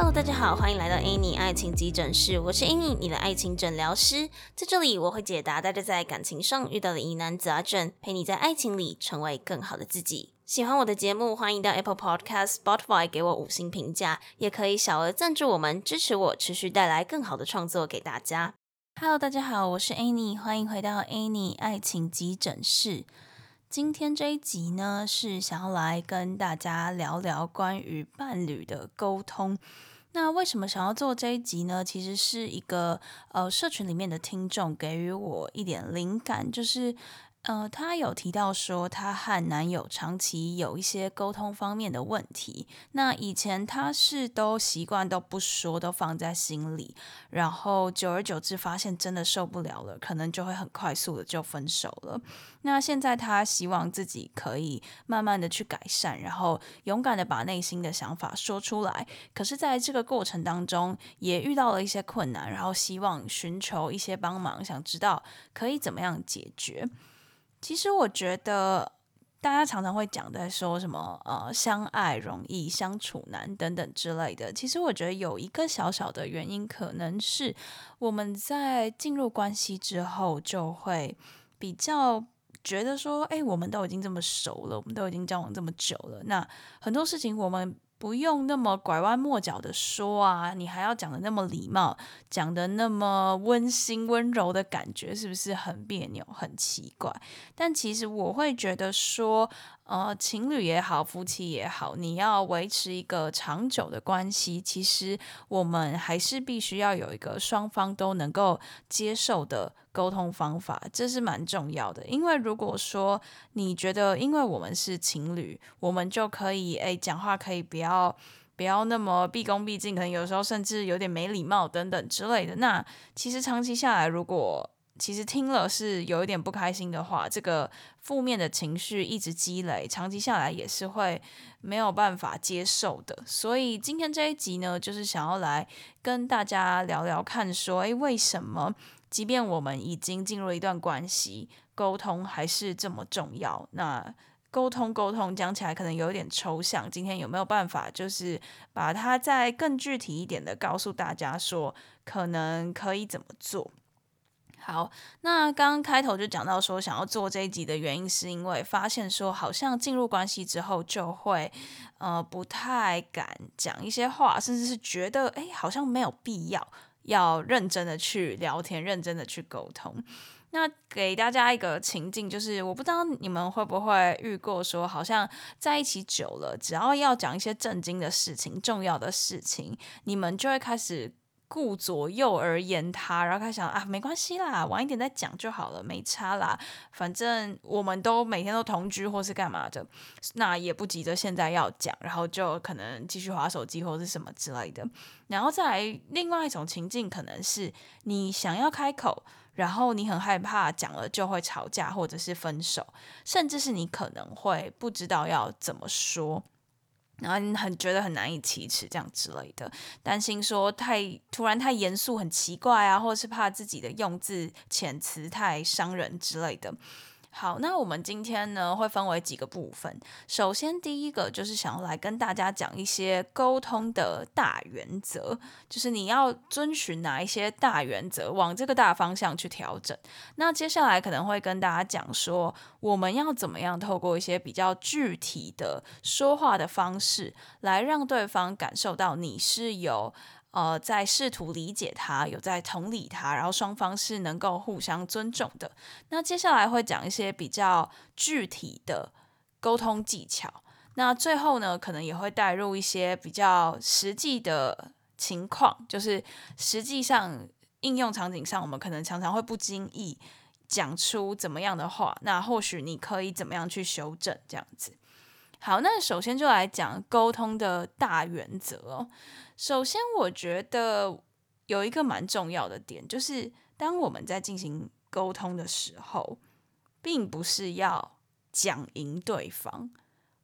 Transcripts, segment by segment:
Hello，大家好，欢迎来到 Annie 爱情急诊室，我是 Annie，你的爱情诊疗师。在这里，我会解答大家在感情上遇到的疑难杂症，陪你在爱情里成为更好的自己。喜欢我的节目，欢迎到 Apple Podcast、Spotify 给我五星评价，也可以小额赞助我们，支持我持续带来更好的创作给大家。Hello，大家好，我是 Annie，欢迎回到 Annie 爱情急诊室。今天这一集呢，是想要来跟大家聊聊关于伴侣的沟通。那为什么想要做这一集呢？其实是一个呃，社群里面的听众给予我一点灵感，就是。呃，她有提到说，她和男友长期有一些沟通方面的问题。那以前她是都习惯都不说，都放在心里，然后久而久之发现真的受不了了，可能就会很快速的就分手了。那现在她希望自己可以慢慢的去改善，然后勇敢的把内心的想法说出来。可是在这个过程当中，也遇到了一些困难，然后希望寻求一些帮忙，想知道可以怎么样解决。其实我觉得，大家常常会讲在说什么呃，相爱容易相处难等等之类的。其实我觉得有一个小小的原因，可能是我们在进入关系之后，就会比较觉得说，哎，我们都已经这么熟了，我们都已经交往这么久了，那很多事情我们。不用那么拐弯抹角的说啊，你还要讲的那么礼貌，讲的那么温馨温柔的感觉，是不是很别扭、很奇怪？但其实我会觉得说。呃，情侣也好，夫妻也好，你要维持一个长久的关系，其实我们还是必须要有一个双方都能够接受的沟通方法，这是蛮重要的。因为如果说你觉得，因为我们是情侣，我们就可以诶讲话可以不要不要那么毕恭毕敬，可能有时候甚至有点没礼貌等等之类的，那其实长期下来，如果其实听了是有一点不开心的话，这个负面的情绪一直积累，长期下来也是会没有办法接受的。所以今天这一集呢，就是想要来跟大家聊聊看，说，诶，为什么即便我们已经进入了一段关系，沟通还是这么重要？那沟通沟通讲起来可能有点抽象，今天有没有办法，就是把它再更具体一点的告诉大家，说可能可以怎么做？好，那刚刚开头就讲到说，想要做这一集的原因，是因为发现说，好像进入关系之后，就会呃不太敢讲一些话，甚至是觉得哎，好像没有必要要认真的去聊天，认真的去沟通。那给大家一个情境，就是我不知道你们会不会遇过，说好像在一起久了，只要要讲一些正经的事情、重要的事情，你们就会开始。顾左右而言他，然后他想啊，没关系啦，晚一点再讲就好了，没差啦，反正我们都每天都同居或是干嘛的，那也不急着现在要讲，然后就可能继续划手机或是什么之类的。然后再来另外一种情境，可能是你想要开口，然后你很害怕讲了就会吵架或者是分手，甚至是你可能会不知道要怎么说。然后你很觉得很难以启齿，这样之类的，担心说太突然太严肃很奇怪啊，或者是怕自己的用字遣词太伤人之类的。好，那我们今天呢，会分为几个部分。首先，第一个就是想要来跟大家讲一些沟通的大原则，就是你要遵循哪一些大原则，往这个大方向去调整。那接下来可能会跟大家讲说，我们要怎么样透过一些比较具体的说话的方式，来让对方感受到你是有。呃，在试图理解他，有在同理他，然后双方是能够互相尊重的。那接下来会讲一些比较具体的沟通技巧。那最后呢，可能也会带入一些比较实际的情况，就是实际上应用场景上，我们可能常常会不经意讲出怎么样的话。那或许你可以怎么样去修正这样子。好，那首先就来讲沟通的大原则哦。首先，我觉得有一个蛮重要的点，就是当我们在进行沟通的时候，并不是要讲赢对方，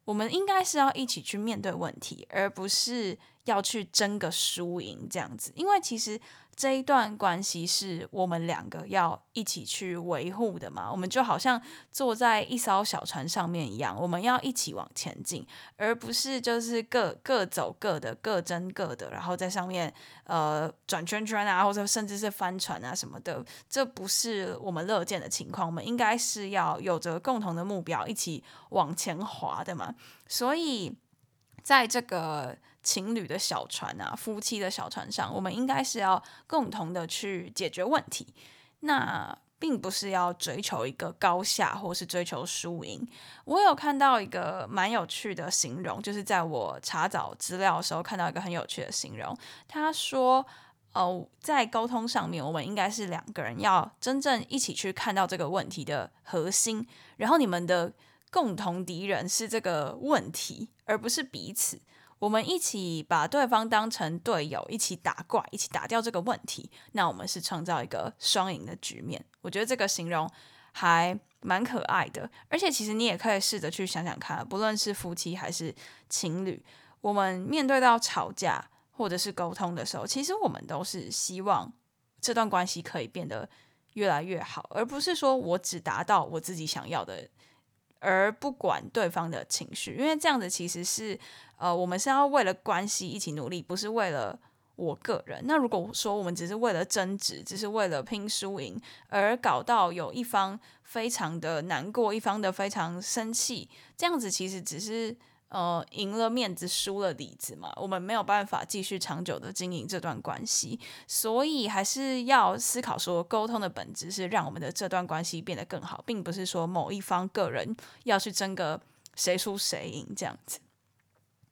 我们应该是要一起去面对问题，而不是要去争个输赢这样子。因为其实这一段关系是我们两个要一起去维护的嘛？我们就好像坐在一艘小船上面一样，我们要一起往前进，而不是就是各各走各的，各争各的，然后在上面呃转圈圈啊，或者甚至是翻船啊什么的。这不是我们乐见的情况。我们应该是要有着共同的目标，一起往前划的嘛。所以在这个。情侣的小船啊，夫妻的小船上，我们应该是要共同的去解决问题。那并不是要追求一个高下，或是追求输赢。我有看到一个蛮有趣的形容，就是在我查找资料的时候看到一个很有趣的形容。他说：“哦，在沟通上面，我们应该是两个人要真正一起去看到这个问题的核心，然后你们的共同敌人是这个问题，而不是彼此。”我们一起把对方当成队友，一起打怪，一起打掉这个问题。那我们是创造一个双赢的局面。我觉得这个形容还蛮可爱的。而且，其实你也可以试着去想想看，不论是夫妻还是情侣，我们面对到吵架或者是沟通的时候，其实我们都是希望这段关系可以变得越来越好，而不是说我只达到我自己想要的。而不管对方的情绪，因为这样子其实是，呃，我们是要为了关系一起努力，不是为了我个人。那如果说我们只是为了争执，只是为了拼输赢，而搞到有一方非常的难过，一方的非常生气，这样子其实只是。呃，赢了面子，输了里子嘛，我们没有办法继续长久的经营这段关系，所以还是要思考说，沟通的本质是让我们的这段关系变得更好，并不是说某一方个人要去争个谁输谁赢这样子。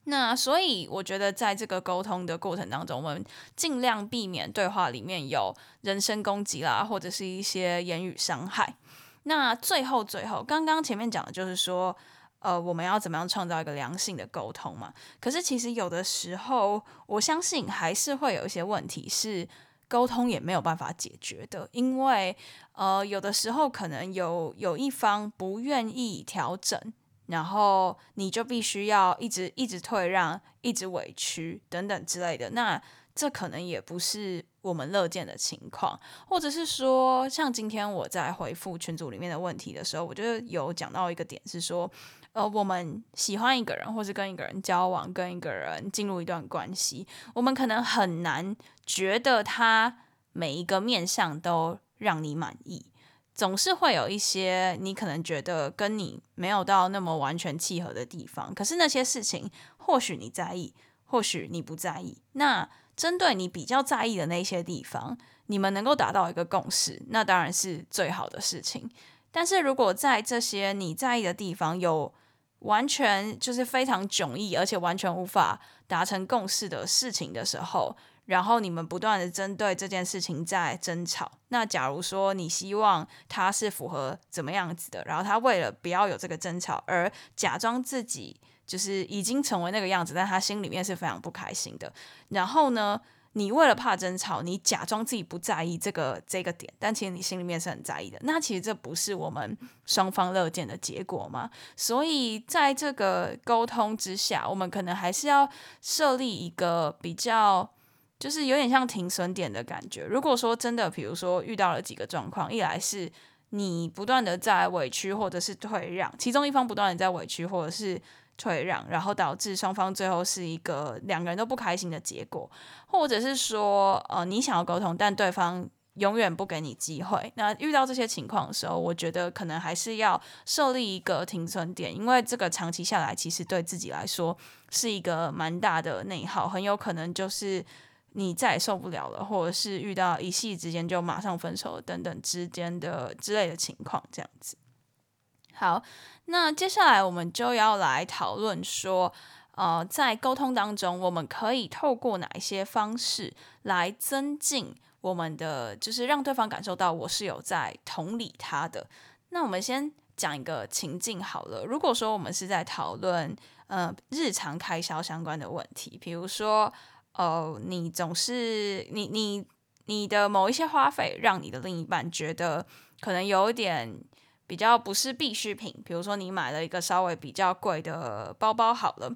那所以我觉得，在这个沟通的过程当中，我们尽量避免对话里面有人身攻击啦，或者是一些言语伤害。那最后最后，刚刚前面讲的就是说。呃，我们要怎么样创造一个良性的沟通嘛？可是其实有的时候，我相信还是会有一些问题是沟通也没有办法解决的，因为呃，有的时候可能有有一方不愿意调整，然后你就必须要一直一直退让，一直委屈等等之类的。那这可能也不是我们乐见的情况，或者是说，像今天我在回复群组里面的问题的时候，我就有讲到一个点是说。呃，我们喜欢一个人，或是跟一个人交往，跟一个人进入一段关系，我们可能很难觉得他每一个面向都让你满意，总是会有一些你可能觉得跟你没有到那么完全契合的地方。可是那些事情，或许你在意，或许你不在意。那针对你比较在意的那些地方，你们能够达到一个共识，那当然是最好的事情。但是如果在这些你在意的地方有完全就是非常迥异，而且完全无法达成共识的事情的时候，然后你们不断的针对这件事情在争吵。那假如说你希望他是符合怎么样子的，然后他为了不要有这个争吵而假装自己就是已经成为那个样子，但他心里面是非常不开心的。然后呢，你为了怕争吵，你假装自己不在意这个这个点，但其实你心里面是很在意的。那其实这不是我们双方乐见的结果吗？所以在这个沟通之下，我们可能还是要设立一个比较，就是有点像停损点的感觉。如果说真的，比如说遇到了几个状况，一来是你不断的在委屈或者是退让，其中一方不断的在委屈或者是。退让，然后导致双方最后是一个两个人都不开心的结果，或者是说，呃，你想要沟通，但对方永远不给你机会。那遇到这些情况的时候，我觉得可能还是要设立一个停损点，因为这个长期下来，其实对自己来说是一个蛮大的内耗，很有可能就是你再也受不了了，或者是遇到一夕之间就马上分手等等之间的之类的情况，这样子。好。那接下来我们就要来讨论说，呃，在沟通当中，我们可以透过哪一些方式来增进我们的，就是让对方感受到我是有在同理他的。那我们先讲一个情境好了。如果说我们是在讨论呃日常开销相关的问题，比如说，呃，你总是你你你的某一些花费，让你的另一半觉得可能有点。比较不是必需品，比如说你买了一个稍微比较贵的包包好了，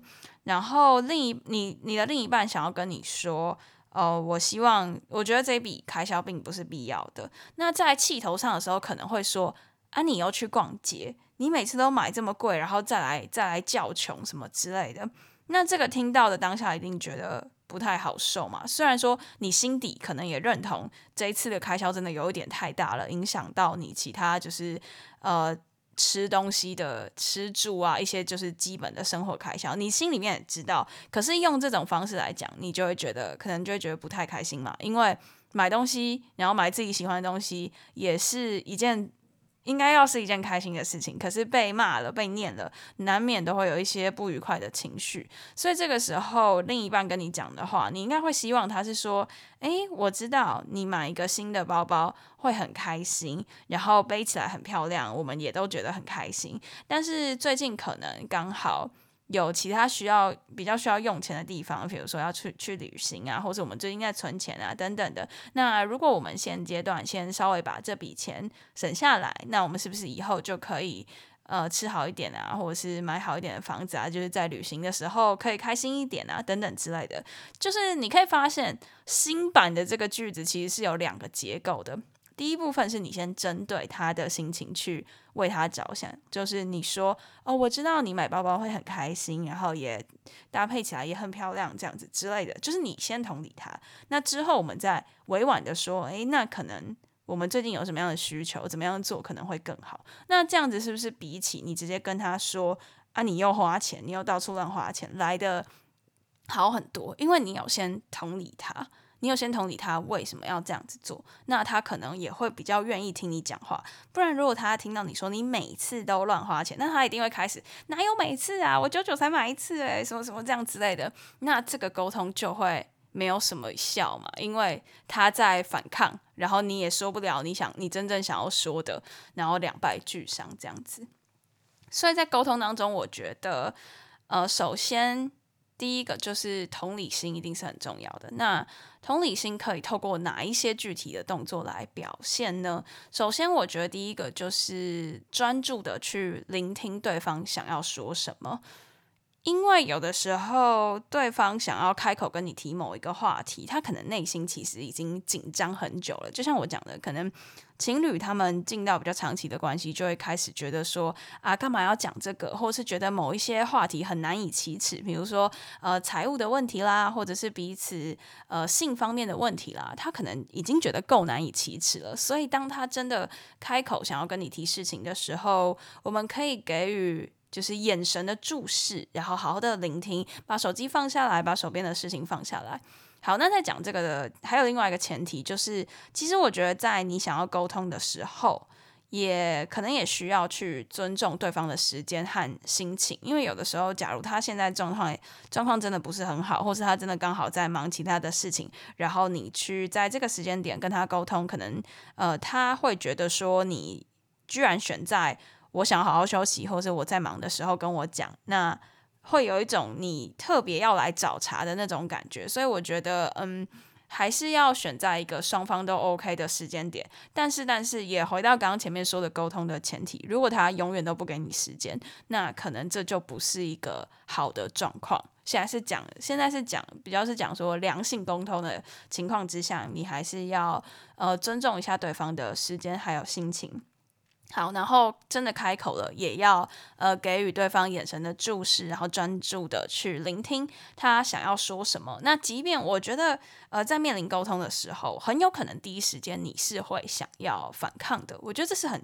然后另一你你的另一半想要跟你说，哦，我希望，我觉得这笔开销并不是必要的。那在气头上的时候，可能会说啊，你又去逛街，你每次都买这么贵，然后再来再来叫穷什么之类的。那这个听到的当下一定觉得不太好受嘛。虽然说你心底可能也认同这一次的开销真的有一点太大了，影响到你其他就是呃。吃东西的吃住啊，一些就是基本的生活开销，你心里面也知道。可是用这种方式来讲，你就会觉得可能就会觉得不太开心嘛。因为买东西，然后买自己喜欢的东西，也是一件。应该要是一件开心的事情，可是被骂了、被念了，难免都会有一些不愉快的情绪。所以这个时候，另一半跟你讲的话，你应该会希望他是说：“诶，我知道你买一个新的包包会很开心，然后背起来很漂亮，我们也都觉得很开心。但是最近可能刚好……”有其他需要比较需要用钱的地方，比如说要去去旅行啊，或者我们最近在存钱啊等等的。那如果我们现阶段先稍微把这笔钱省下来，那我们是不是以后就可以呃吃好一点啊，或者是买好一点的房子啊，就是在旅行的时候可以开心一点啊等等之类的。就是你可以发现新版的这个句子其实是有两个结构的。第一部分是你先针对他的心情去为他着想，就是你说哦，我知道你买包包会很开心，然后也搭配起来也很漂亮，这样子之类的，就是你先同理他。那之后我们再委婉的说，诶，那可能我们最近有什么样的需求，怎么样做可能会更好。那这样子是不是比起你直接跟他说啊，你又花钱，你又到处乱花钱来的好很多？因为你有先同理他。你有先同理他为什么要这样子做，那他可能也会比较愿意听你讲话。不然，如果他听到你说你每次都乱花钱，那他一定会开始哪有每次啊？我久久才买一次诶，什么什么这样之类的。那这个沟通就会没有什么效嘛，因为他在反抗，然后你也说不了你想你真正想要说的，然后两败俱伤这样子。所以在沟通当中，我觉得呃，首先。第一个就是同理心，一定是很重要的。那同理心可以透过哪一些具体的动作来表现呢？首先，我觉得第一个就是专注的去聆听对方想要说什么。因为有的时候，对方想要开口跟你提某一个话题，他可能内心其实已经紧张很久了。就像我讲的，可能情侣他们进到比较长期的关系，就会开始觉得说啊，干嘛要讲这个，或是觉得某一些话题很难以启齿，比如说呃财务的问题啦，或者是彼此呃性方面的问题啦，他可能已经觉得够难以启齿了。所以当他真的开口想要跟你提事情的时候，我们可以给予。就是眼神的注视，然后好好的聆听，把手机放下来，把手边的事情放下来。好，那在讲这个的还有另外一个前提，就是其实我觉得在你想要沟通的时候，也可能也需要去尊重对方的时间和心情，因为有的时候，假如他现在状况状况真的不是很好，或是他真的刚好在忙其他的事情，然后你去在这个时间点跟他沟通，可能呃他会觉得说你居然选在。我想好好休息，或者我在忙的时候跟我讲，那会有一种你特别要来找茬的那种感觉，所以我觉得，嗯，还是要选在一个双方都 OK 的时间点。但是，但是也回到刚刚前面说的沟通的前提，如果他永远都不给你时间，那可能这就不是一个好的状况。现在是讲，现在是讲，比较是讲说良性沟通的情况之下，你还是要呃尊重一下对方的时间还有心情。好，然后真的开口了，也要呃给予对方眼神的注视，然后专注的去聆听他想要说什么。那即便我觉得呃在面临沟通的时候，很有可能第一时间你是会想要反抗的。我觉得这是很。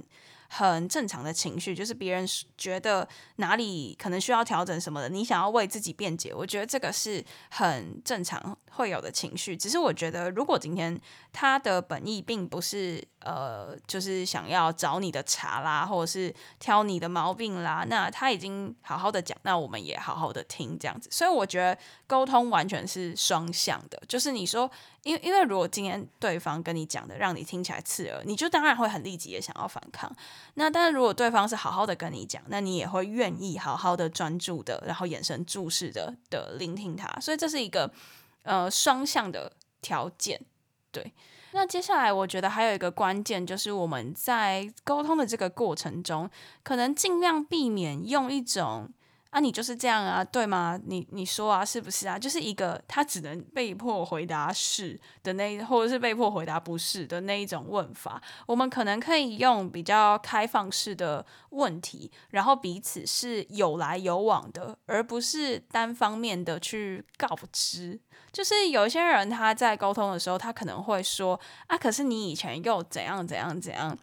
很正常的情绪，就是别人觉得哪里可能需要调整什么的，你想要为自己辩解，我觉得这个是很正常会有的情绪。只是我觉得，如果今天他的本意并不是呃，就是想要找你的茬啦，或者是挑你的毛病啦，那他已经好好的讲，那我们也好好的听这样子。所以我觉得沟通完全是双向的，就是你说。因为，因为如果今天对方跟你讲的让你听起来刺耳，你就当然会很立即的想要反抗。那但是如果对方是好好的跟你讲，那你也会愿意好好的专注的，然后眼神注视的的聆听他。所以这是一个呃双向的条件。对。那接下来我觉得还有一个关键，就是我们在沟通的这个过程中，可能尽量避免用一种啊，你就是这样啊，对吗？你你说啊，是不是啊？就是一个他只能被迫回答是的那，或者是被迫回答不是的那一种问法。我们可能可以用比较开放式的问题，然后彼此是有来有往的，而不是单方面的去告知。就是有些人他在沟通的时候，他可能会说啊，可是你以前又怎样怎样怎样，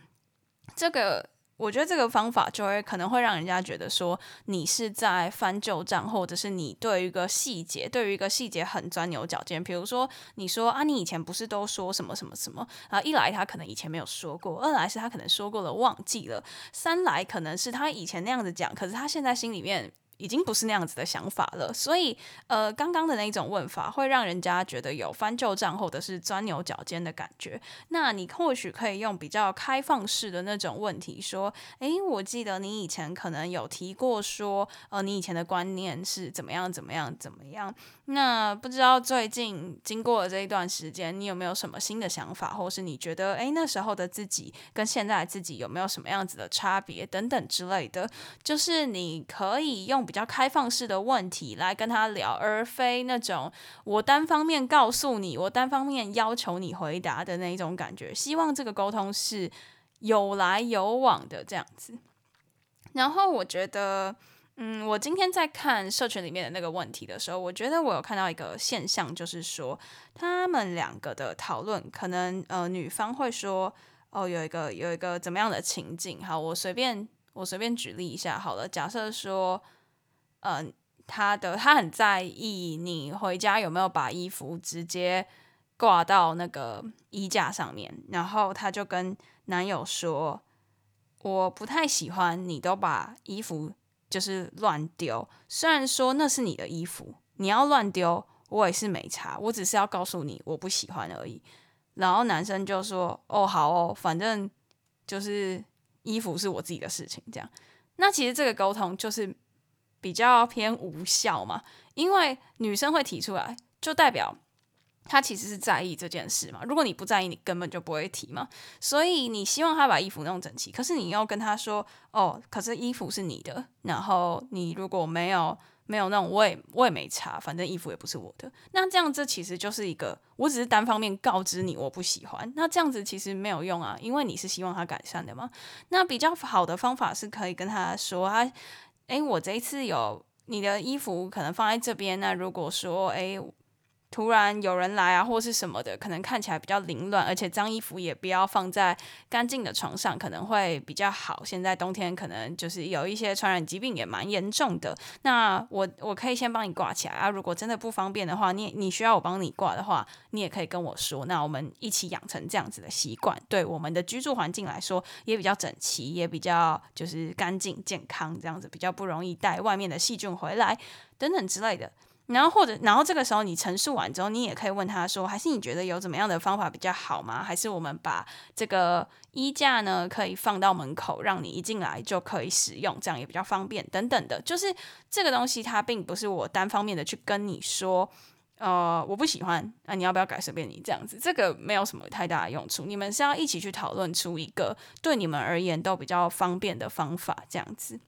这个。我觉得这个方法就会可能会让人家觉得说你是在翻旧账，或者是你对于一个细节，对于一个细节很钻牛角尖。比如说，你说啊，你以前不是都说什么什么什么啊？一来他可能以前没有说过，二来是他可能说过了忘记了，三来可能是他以前那样子讲，可是他现在心里面。已经不是那样子的想法了，所以呃，刚刚的那种问法会让人家觉得有翻旧账或者是钻牛角尖的感觉。那你或许可以用比较开放式的那种问题说：“诶，我记得你以前可能有提过说，呃，你以前的观念是怎么样怎么样怎么样。那不知道最近经过了这一段时间，你有没有什么新的想法，或是你觉得诶，那时候的自己跟现在的自己有没有什么样子的差别等等之类的，就是你可以用。比较开放式的问题来跟他聊，而非那种我单方面告诉你，我单方面要求你回答的那一种感觉。希望这个沟通是有来有往的这样子。然后我觉得，嗯，我今天在看社群里面的那个问题的时候，我觉得我有看到一个现象，就是说他们两个的讨论，可能呃女方会说，哦，有一个有一个怎么样的情境？好，我随便我随便举例一下好了，假设说。嗯、呃，他的他很在意你回家有没有把衣服直接挂到那个衣架上面，然后他就跟男友说：“我不太喜欢你都把衣服就是乱丢，虽然说那是你的衣服，你要乱丢我也是没差，我只是要告诉你我不喜欢而已。”然后男生就说：“哦，好哦，反正就是衣服是我自己的事情。”这样，那其实这个沟通就是。比较偏无效嘛，因为女生会提出来，就代表她其实是在意这件事嘛。如果你不在意，你根本就不会提嘛。所以你希望她把衣服弄整齐，可是你要跟她说，哦，可是衣服是你的，然后你如果没有没有那种，我也我也没差，反正衣服也不是我的。那这样子其实就是一个，我只是单方面告知你我不喜欢，那这样子其实没有用啊，因为你是希望她改善的嘛。那比较好的方法是可以跟她说啊。哎，我这一次有你的衣服可能放在这边。那如果说，哎。突然有人来啊，或是什么的，可能看起来比较凌乱，而且脏衣服也不要放在干净的床上，可能会比较好。现在冬天可能就是有一些传染疾病也蛮严重的。那我我可以先帮你挂起来啊。如果真的不方便的话，你你需要我帮你挂的话，你也可以跟我说。那我们一起养成这样子的习惯，对我们的居住环境来说也比较整齐，也比较就是干净健康，这样子比较不容易带外面的细菌回来等等之类的。然后或者，然后这个时候你陈述完之后，你也可以问他说，还是你觉得有怎么样的方法比较好吗？还是我们把这个衣架呢，可以放到门口，让你一进来就可以使用，这样也比较方便等等的。就是这个东西，它并不是我单方面的去跟你说，呃，我不喜欢，那、啊、你要不要改？随便你这样子，这个没有什么太大的用处。你们是要一起去讨论出一个对你们而言都比较方便的方法，这样子。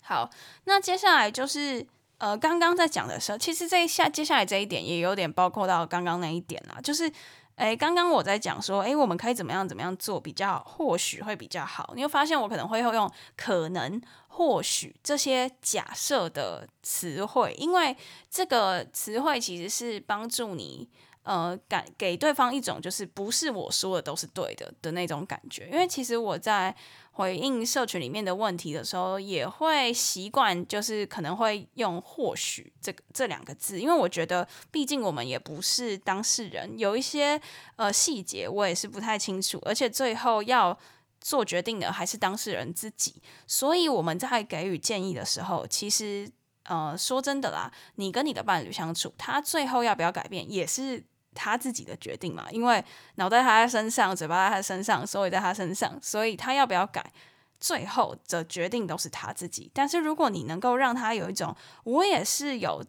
好，那接下来就是。呃，刚刚在讲的时候，其实这一下接下来这一点也有点包括到刚刚那一点啦，就是，诶，刚刚我在讲说，诶，我们可以怎么样怎么样做比较，或许会比较好。你会发现我可能会用可能、或许这些假设的词汇，因为这个词汇其实是帮助你。呃，感给对方一种就是不是我说的都是对的的那种感觉，因为其实我在回应社群里面的问题的时候，也会习惯就是可能会用或许这个这两个字，因为我觉得毕竟我们也不是当事人，有一些呃细节我也是不太清楚，而且最后要做决定的还是当事人自己，所以我们在给予建议的时候，其实呃说真的啦，你跟你的伴侣相处，他最后要不要改变也是。他自己的决定嘛，因为脑袋他在身上，嘴巴在他身上，手也在他身上，所以他要不要改，最后的决定都是他自己。但是如果你能够让他有一种，我也是有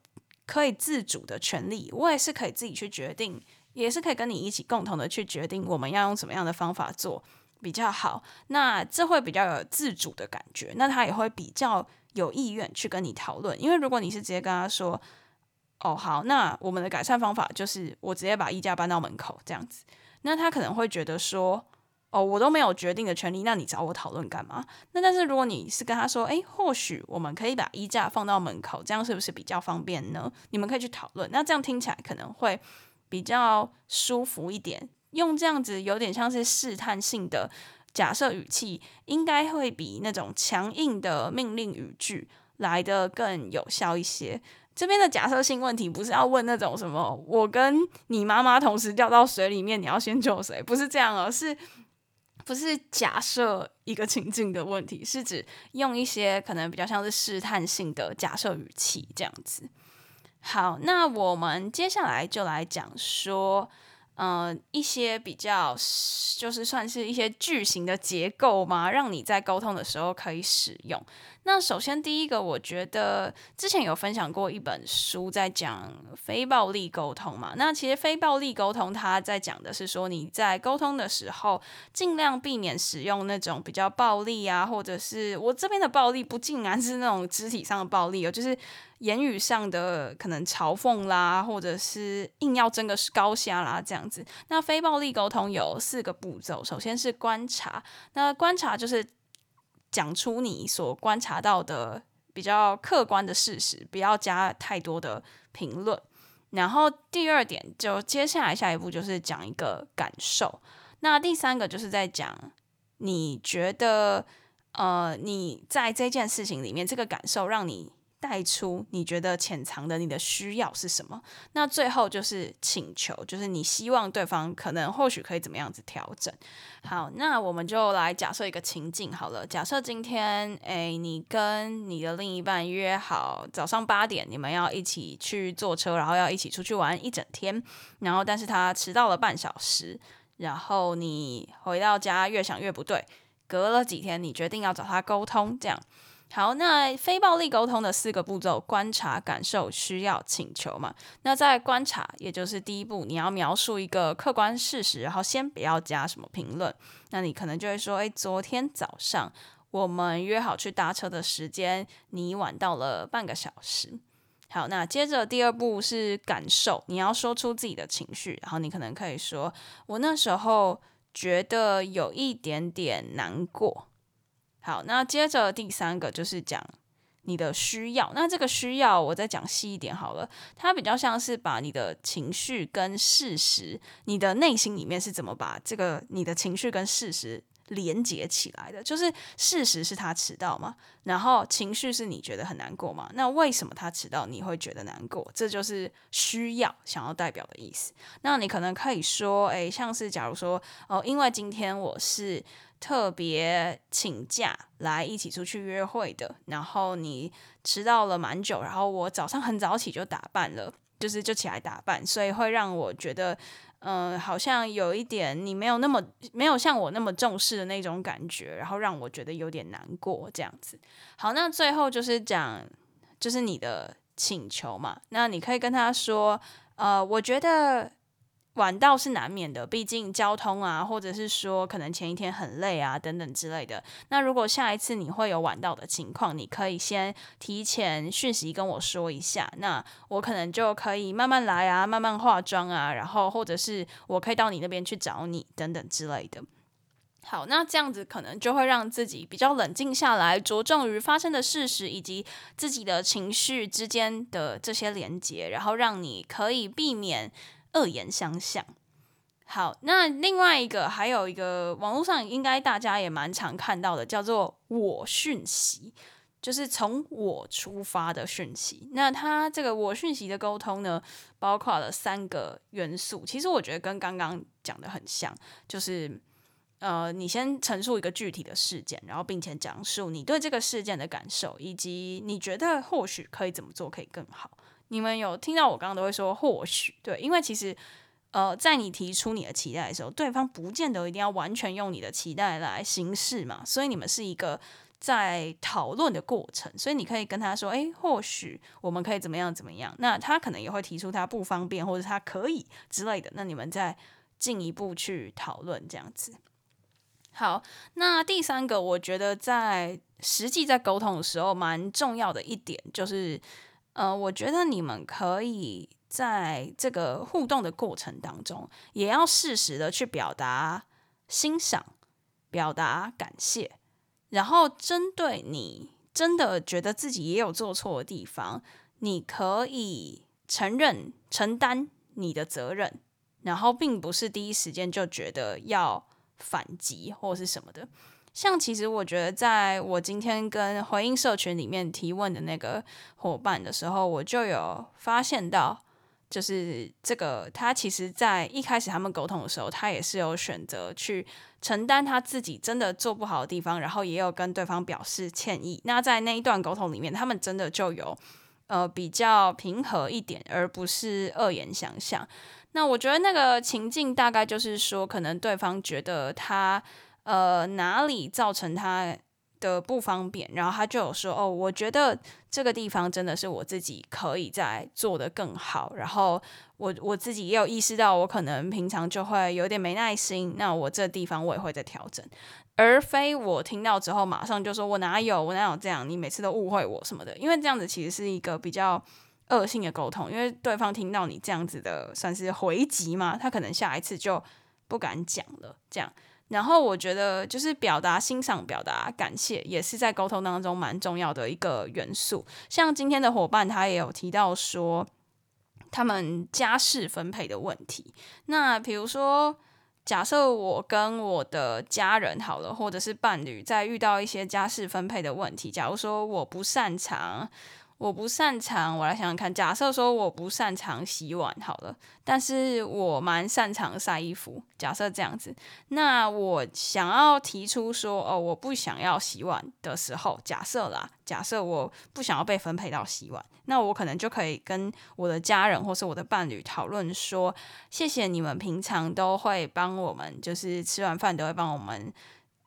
可以自主的权利，我也是可以自己去决定，也是可以跟你一起共同的去决定我们要用什么样的方法做比较好，那这会比较有自主的感觉，那他也会比较有意愿去跟你讨论。因为如果你是直接跟他说，哦，好，那我们的改善方法就是我直接把衣架搬到门口这样子，那他可能会觉得说，哦，我都没有决定的权利，那你找我讨论干嘛？那但是如果你是跟他说，诶，或许我们可以把衣架放到门口，这样是不是比较方便呢？你们可以去讨论，那这样听起来可能会比较舒服一点。用这样子有点像是试探性的假设语气，应该会比那种强硬的命令语句来得更有效一些。这边的假设性问题不是要问那种什么，我跟你妈妈同时掉到水里面，你要先救谁？不是这样，而是不是假设一个情境的问题，是指用一些可能比较像是试探性的假设语气这样子。好，那我们接下来就来讲说。呃，一些比较就是算是一些句型的结构嘛，让你在沟通的时候可以使用。那首先第一个，我觉得之前有分享过一本书，在讲非暴力沟通嘛。那其实非暴力沟通，它在讲的是说你在沟通的时候，尽量避免使用那种比较暴力啊，或者是我这边的暴力不竟然是那种肢体上的暴力哦，就是。言语上的可能嘲讽啦，或者是硬要争个高下啦，这样子。那非暴力沟通有四个步骤，首先是观察，那观察就是讲出你所观察到的比较客观的事实，不要加太多的评论。然后第二点，就接下来下一步就是讲一个感受。那第三个就是在讲你觉得，呃，你在这件事情里面这个感受让你。带出你觉得潜藏的你的需要是什么？那最后就是请求，就是你希望对方可能或许可以怎么样子调整。好，那我们就来假设一个情境好了。假设今天，诶，你跟你的另一半约好早上八点，你们要一起去坐车，然后要一起出去玩一整天。然后，但是他迟到了半小时，然后你回到家越想越不对，隔了几天，你决定要找他沟通，这样。好，那非暴力沟通的四个步骤：观察、感受、需要、请求嘛。那在观察，也就是第一步，你要描述一个客观事实，然后先不要加什么评论。那你可能就会说：“诶，昨天早上我们约好去搭车的时间，你晚到了半个小时。”好，那接着第二步是感受，你要说出自己的情绪，然后你可能可以说：“我那时候觉得有一点点难过。”好，那接着第三个就是讲你的需要。那这个需要我再讲细一点好了，它比较像是把你的情绪跟事实，你的内心里面是怎么把这个你的情绪跟事实连接起来的。就是事实是他迟到嘛，然后情绪是你觉得很难过嘛。那为什么他迟到你会觉得难过？这就是需要想要代表的意思。那你可能可以说，诶，像是假如说，哦，因为今天我是。特别请假来一起出去约会的，然后你迟到了蛮久，然后我早上很早起就打扮了，就是就起来打扮，所以会让我觉得，嗯，好像有一点你没有那么没有像我那么重视的那种感觉，然后让我觉得有点难过这样子。好，那最后就是讲，就是你的请求嘛，那你可以跟他说，呃，我觉得。晚到是难免的，毕竟交通啊，或者是说可能前一天很累啊，等等之类的。那如果下一次你会有晚到的情况，你可以先提前讯息跟我说一下，那我可能就可以慢慢来啊，慢慢化妆啊，然后或者是我可以到你那边去找你等等之类的。好，那这样子可能就会让自己比较冷静下来，着重于发生的事实以及自己的情绪之间的这些连接，然后让你可以避免。恶言相向。好，那另外一个还有一个网络上应该大家也蛮常看到的，叫做我讯息，就是从我出发的讯息。那它这个我讯息的沟通呢，包括了三个元素。其实我觉得跟刚刚讲的很像，就是呃，你先陈述一个具体的事件，然后并且讲述你对这个事件的感受，以及你觉得或许可以怎么做可以更好。你们有听到我刚刚都会说或许对，因为其实，呃，在你提出你的期待的时候，对方不见得一定要完全用你的期待来行事嘛，所以你们是一个在讨论的过程，所以你可以跟他说，诶，或许我们可以怎么样怎么样，那他可能也会提出他不方便或者他可以之类的，那你们再进一步去讨论这样子。好，那第三个，我觉得在实际在沟通的时候，蛮重要的一点就是，呃，我觉得你们可以在这个互动的过程当中，也要适时的去表达欣赏，表达感谢，然后针对你真的觉得自己也有做错的地方，你可以承认、承担你的责任，然后并不是第一时间就觉得要。反击或是什么的，像其实我觉得，在我今天跟回应社群里面提问的那个伙伴的时候，我就有发现到，就是这个他其实，在一开始他们沟通的时候，他也是有选择去承担他自己真的做不好的地方，然后也有跟对方表示歉意。那在那一段沟通里面，他们真的就有呃比较平和一点，而不是恶言相向。那我觉得那个情境大概就是说，可能对方觉得他呃哪里造成他的不方便，然后他就有说哦，我觉得这个地方真的是我自己可以再做得更好，然后我我自己也有意识到，我可能平常就会有点没耐心，那我这地方我也会再调整，而非我听到之后马上就说我哪有我哪有这样，你每次都误会我什么的，因为这样子其实是一个比较。恶性的沟通，因为对方听到你这样子的算是回击嘛，他可能下一次就不敢讲了。这样，然后我觉得就是表达欣赏、表达感谢，也是在沟通当中蛮重要的一个元素。像今天的伙伴，他也有提到说他们家事分配的问题。那比如说，假设我跟我的家人好了，或者是伴侣，在遇到一些家事分配的问题，假如说我不擅长。我不擅长，我来想想看。假设说我不擅长洗碗，好了，但是我蛮擅长晒衣服。假设这样子，那我想要提出说，哦，我不想要洗碗的时候，假设啦，假设我不想要被分配到洗碗，那我可能就可以跟我的家人或是我的伴侣讨论说，谢谢你们平常都会帮我们，就是吃完饭都会帮我们。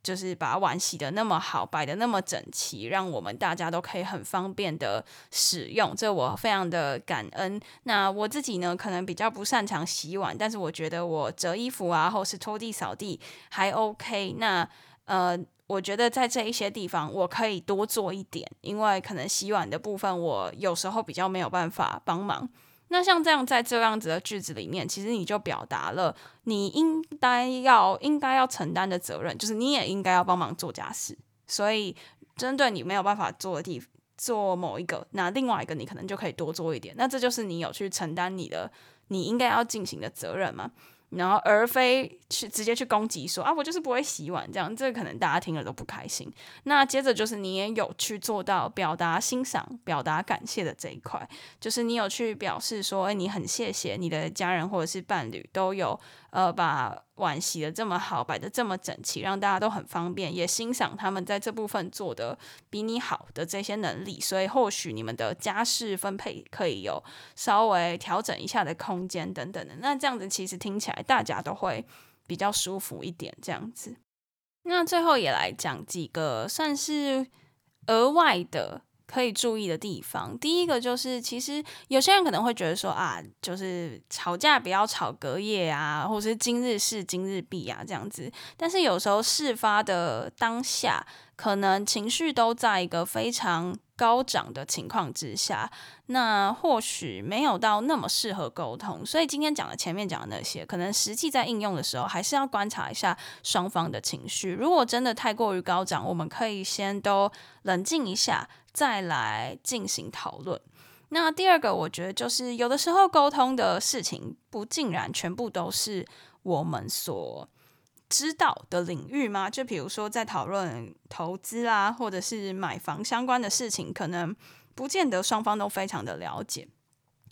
就是把碗洗得那么好，摆得那么整齐，让我们大家都可以很方便的使用，这我非常的感恩。那我自己呢，可能比较不擅长洗碗，但是我觉得我折衣服啊，或是拖地扫地还 OK。那呃，我觉得在这一些地方我可以多做一点，因为可能洗碗的部分我有时候比较没有办法帮忙。那像这样，在这样子的句子里面，其实你就表达了你应该要应该要承担的责任，就是你也应该要帮忙做家事。所以，针对你没有办法做的地，做某一个，那另外一个你可能就可以多做一点。那这就是你有去承担你的你应该要进行的责任嘛。然后，而非去直接去攻击说啊，我就是不会洗碗这样，这个可能大家听了都不开心。那接着就是你也有去做到表达欣赏、表达感谢的这一块，就是你有去表示说，哎，你很谢谢你的家人或者是伴侣都有。呃，把碗洗得这么好，摆得这么整齐，让大家都很方便，也欣赏他们在这部分做的比你好的这些能力，所以或许你们的家事分配可以有稍微调整一下的空间等等的。那这样子其实听起来大家都会比较舒服一点，这样子。那最后也来讲几个算是额外的。可以注意的地方，第一个就是，其实有些人可能会觉得说啊，就是吵架不要吵隔夜啊，或者是今日事今日毕啊这样子。但是有时候事发的当下，可能情绪都在一个非常高涨的情况之下，那或许没有到那么适合沟通。所以今天讲的前面讲的那些，可能实际在应用的时候，还是要观察一下双方的情绪。如果真的太过于高涨，我们可以先都冷静一下，再来进行讨论。那第二个，我觉得就是有的时候沟通的事情，不尽然全部都是我们所知道的领域吗？就比如说在讨论投资啊，或者是买房相关的事情，可能不见得双方都非常的了解。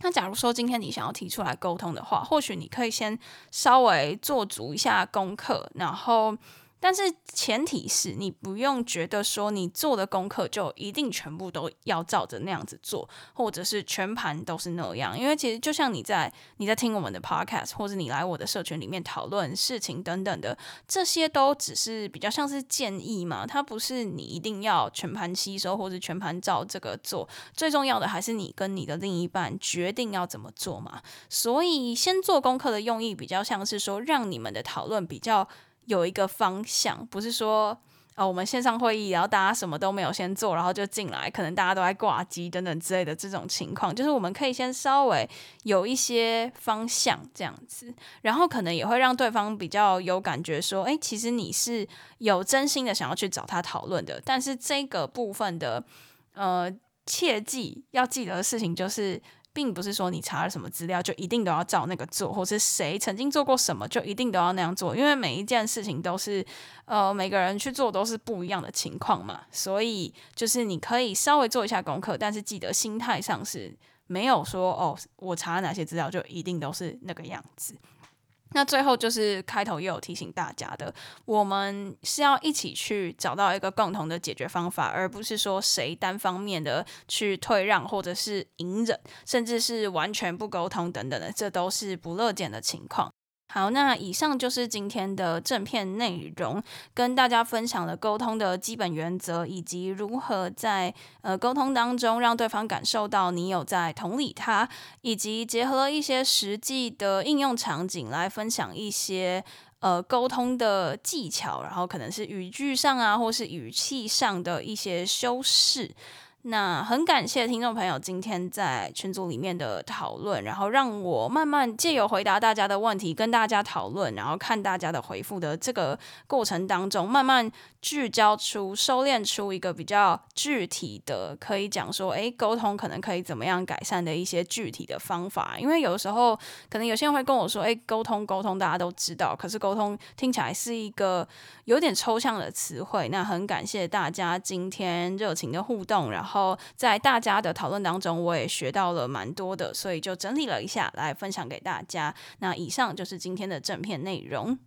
那假如说今天你想要提出来沟通的话，或许你可以先稍微做足一下功课，然后。但是前提是你不用觉得说你做的功课就一定全部都要照着那样子做，或者是全盘都是那样。因为其实就像你在你在听我们的 podcast，或者你来我的社群里面讨论事情等等的，这些都只是比较像是建议嘛，它不是你一定要全盘吸收或者全盘照这个做。最重要的还是你跟你的另一半决定要怎么做嘛。所以先做功课的用意比较像是说，让你们的讨论比较。有一个方向，不是说。哦，我们线上会议，然后大家什么都没有先做，然后就进来，可能大家都在挂机等等之类的这种情况，就是我们可以先稍微有一些方向这样子，然后可能也会让对方比较有感觉，说，诶，其实你是有真心的想要去找他讨论的，但是这个部分的，呃，切记要记得的事情就是。并不是说你查了什么资料就一定都要照那个做，或是谁曾经做过什么就一定都要那样做，因为每一件事情都是，呃，每个人去做都是不一样的情况嘛，所以就是你可以稍微做一下功课，但是记得心态上是没有说哦，我查了哪些资料就一定都是那个样子。那最后就是开头也有提醒大家的，我们是要一起去找到一个共同的解决方法，而不是说谁单方面的去退让或者是隐忍，甚至是完全不沟通等等的，这都是不乐见的情况。好，那以上就是今天的正片内容，跟大家分享了沟通的基本原则，以及如何在呃沟通当中让对方感受到你有在同理他，以及结合了一些实际的应用场景来分享一些呃沟通的技巧，然后可能是语句上啊，或是语气上的一些修饰。那很感谢听众朋友今天在群组里面的讨论，然后让我慢慢借由回答大家的问题，跟大家讨论，然后看大家的回复的这个过程当中，慢慢聚焦出、收敛出一个比较具体的，可以讲说，诶，沟通可能可以怎么样改善的一些具体的方法。因为有的时候可能有些人会跟我说，诶，沟通沟通大家都知道，可是沟通听起来是一个有点抽象的词汇。那很感谢大家今天热情的互动，然后。哦在大家的讨论当中，我也学到了蛮多的，所以就整理了一下来分享给大家。那以上就是今天的正片内容。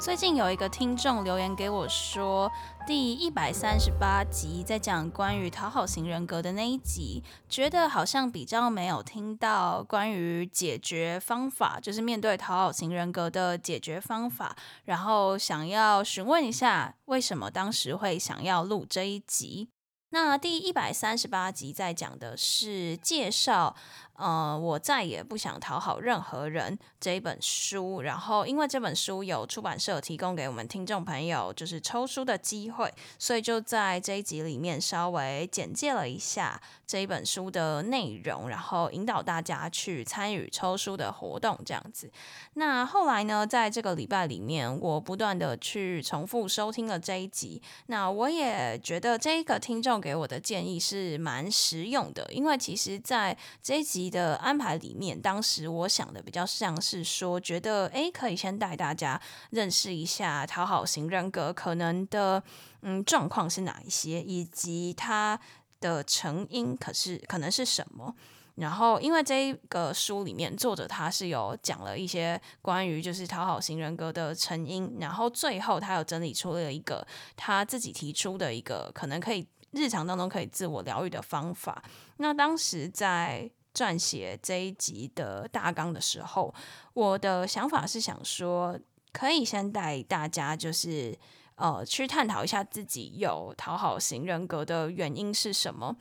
最近有一个听众留言给我说，第一百三十八集在讲关于讨好型人格的那一集，觉得好像比较没有听到关于解决方法，就是面对讨好型人格的解决方法，然后想要询问一下，为什么当时会想要录这一集？那第一百三十八集在讲的是介绍。呃，我再也不想讨好任何人这一本书，然后因为这本书有出版社提供给我们听众朋友就是抽书的机会，所以就在这一集里面稍微简介了一下这一本书的内容，然后引导大家去参与抽书的活动这样子。那后来呢，在这个礼拜里面，我不断的去重复收听了这一集，那我也觉得这一个听众给我的建议是蛮实用的，因为其实在这一集。的安排里面，当时我想的比较像是说，觉得诶，可以先带大家认识一下讨好型人格可能的嗯状况是哪一些，以及它的成因可是可能是什么。然后，因为这个书里面作者他是有讲了一些关于就是讨好型人格的成因，然后最后他有整理出了一个他自己提出的一个可能可以日常当中可以自我疗愈的方法。那当时在撰写这一集的大纲的时候，我的想法是想说，可以先带大家就是呃去探讨一下自己有讨好型人格的原因是什么。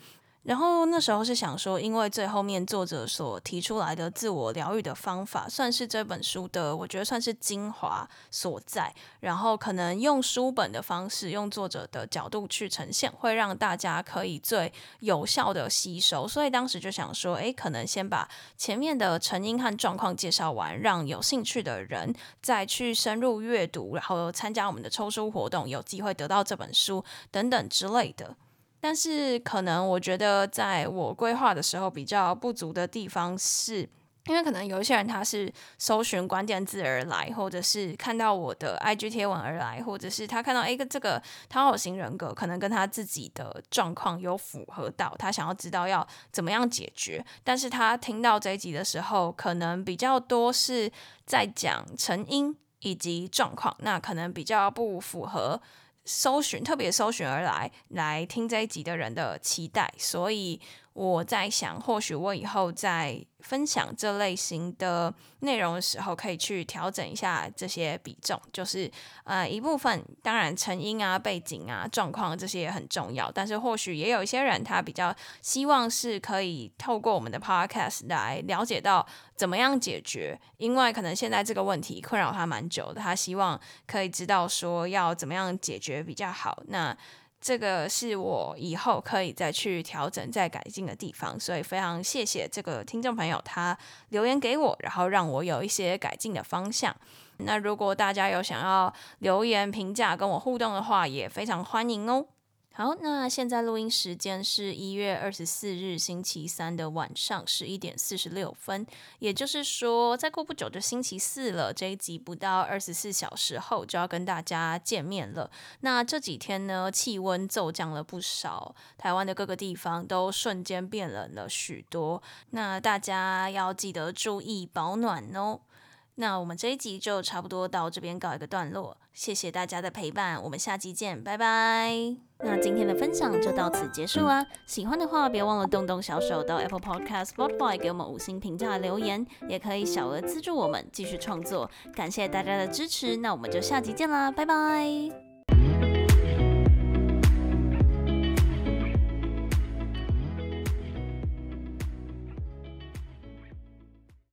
然后那时候是想说，因为最后面作者所提出来的自我疗愈的方法，算是这本书的，我觉得算是精华所在。然后可能用书本的方式，用作者的角度去呈现，会让大家可以最有效的吸收。所以当时就想说，诶，可能先把前面的成因和状况介绍完，让有兴趣的人再去深入阅读，然后参加我们的抽书活动，有机会得到这本书等等之类的。但是，可能我觉得在我规划的时候比较不足的地方是，因为可能有一些人他是搜寻关键字而来，或者是看到我的 IG 贴文而来，或者是他看到一个这个讨好型人格，可能跟他自己的状况有符合到，他想要知道要怎么样解决。但是他听到这一集的时候，可能比较多是在讲成因以及状况，那可能比较不符合。搜寻特别搜寻而来来听这一集的人的期待，所以我在想，或许我以后在分享这类型的内容的时候，可以去调整一下这些比重。就是呃，一部分当然成因啊、背景啊、状况这些也很重要，但是或许也有一些人他比较希望是可以透过我们的 podcast 来了解到怎么样解决，因为可能现在这个问题困扰他蛮久的，他希望可以知道说要怎么样解决比较好。那这个是我以后可以再去调整、再改进的地方，所以非常谢谢这个听众朋友，他留言给我，然后让我有一些改进的方向。那如果大家有想要留言评价、跟我互动的话，也非常欢迎哦。好，那现在录音时间是一月二十四日星期三的晚上十一点四十六分，也就是说，再过不久就星期四了。这一集不到二十四小时后就要跟大家见面了。那这几天呢，气温骤降了不少，台湾的各个地方都瞬间变冷了许多。那大家要记得注意保暖哦。那我们这一集就差不多到这边告一个段落，谢谢大家的陪伴，我们下集见，拜拜。那今天的分享就到此结束啦，喜欢的话别忘了动动小手到 Apple Podcast、Spotify 给我们五星评价留言，也可以小额资助我们继续创作，感谢大家的支持，那我们就下集见啦，拜拜。